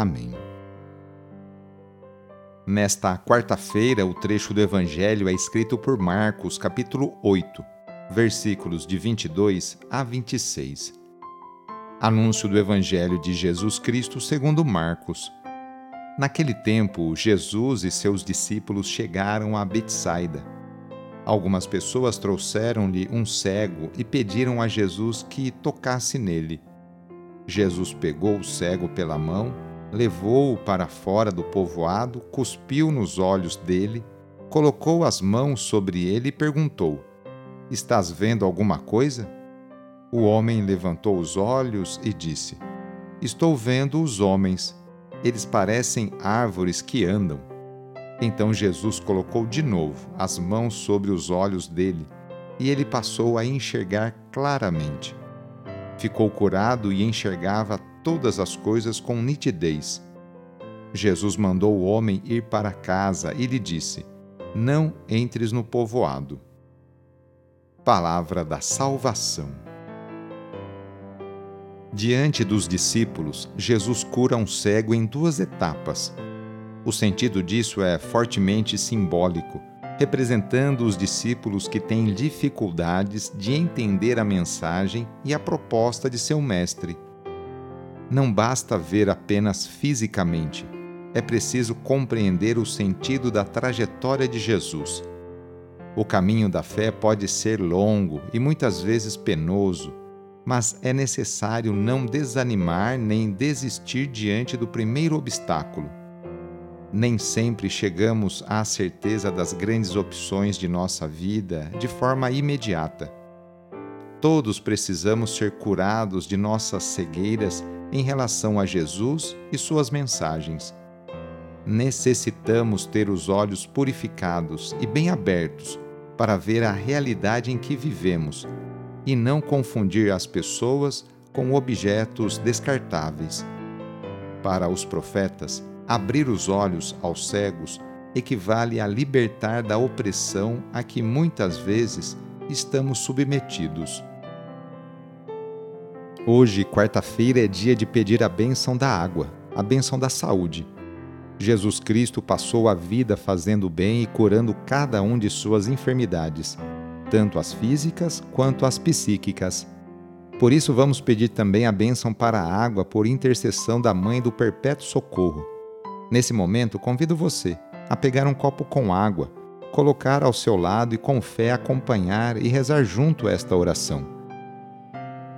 Amém. Nesta quarta-feira, o trecho do Evangelho é escrito por Marcos, capítulo 8, versículos de 22 a 26. Anúncio do Evangelho de Jesus Cristo segundo Marcos. Naquele tempo, Jesus e seus discípulos chegaram a Betsaida. Algumas pessoas trouxeram-lhe um cego e pediram a Jesus que tocasse nele. Jesus pegou o cego pela mão levou-o para fora do povoado, cuspiu nos olhos dele, colocou as mãos sobre ele e perguntou: Estás vendo alguma coisa? O homem levantou os olhos e disse: Estou vendo os homens. Eles parecem árvores que andam. Então Jesus colocou de novo as mãos sobre os olhos dele e ele passou a enxergar claramente. Ficou curado e enxergava todas as coisas com nitidez. Jesus mandou o homem ir para casa e lhe disse: Não entres no povoado. Palavra da Salvação. Diante dos discípulos, Jesus cura um cego em duas etapas. O sentido disso é fortemente simbólico, representando os discípulos que têm dificuldades de entender a mensagem e a proposta de seu mestre não basta ver apenas fisicamente, é preciso compreender o sentido da trajetória de Jesus. O caminho da fé pode ser longo e muitas vezes penoso, mas é necessário não desanimar nem desistir diante do primeiro obstáculo. Nem sempre chegamos à certeza das grandes opções de nossa vida de forma imediata. Todos precisamos ser curados de nossas cegueiras em relação a Jesus e suas mensagens. Necessitamos ter os olhos purificados e bem abertos para ver a realidade em que vivemos e não confundir as pessoas com objetos descartáveis. Para os profetas, abrir os olhos aos cegos equivale a libertar da opressão a que muitas vezes estamos submetidos. Hoje, quarta-feira, é dia de pedir a bênção da água, a bênção da saúde. Jesus Cristo passou a vida fazendo bem e curando cada um de suas enfermidades, tanto as físicas quanto as psíquicas. Por isso, vamos pedir também a bênção para a água por intercessão da Mãe do Perpétuo Socorro. Nesse momento, convido você a pegar um copo com água, colocar ao seu lado e com fé acompanhar e rezar junto esta oração.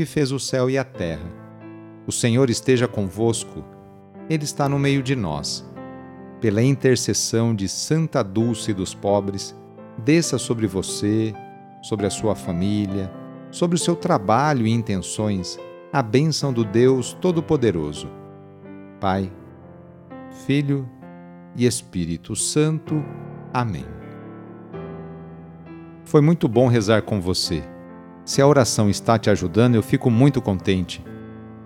que fez o céu e a terra. O Senhor esteja convosco, Ele está no meio de nós. Pela intercessão de Santa Dulce dos pobres, desça sobre você, sobre a sua família, sobre o seu trabalho e intenções, a bênção do Deus Todo-Poderoso. Pai, Filho e Espírito Santo. Amém. Foi muito bom rezar com você. Se a oração está te ajudando, eu fico muito contente.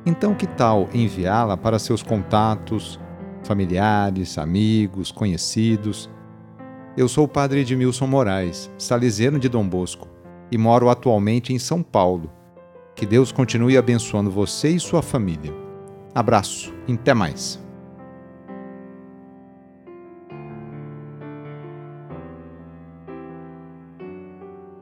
Então, que tal enviá-la para seus contatos, familiares, amigos, conhecidos? Eu sou o padre Edmilson Moraes, salesiano de Dom Bosco, e moro atualmente em São Paulo. Que Deus continue abençoando você e sua família. Abraço, até mais.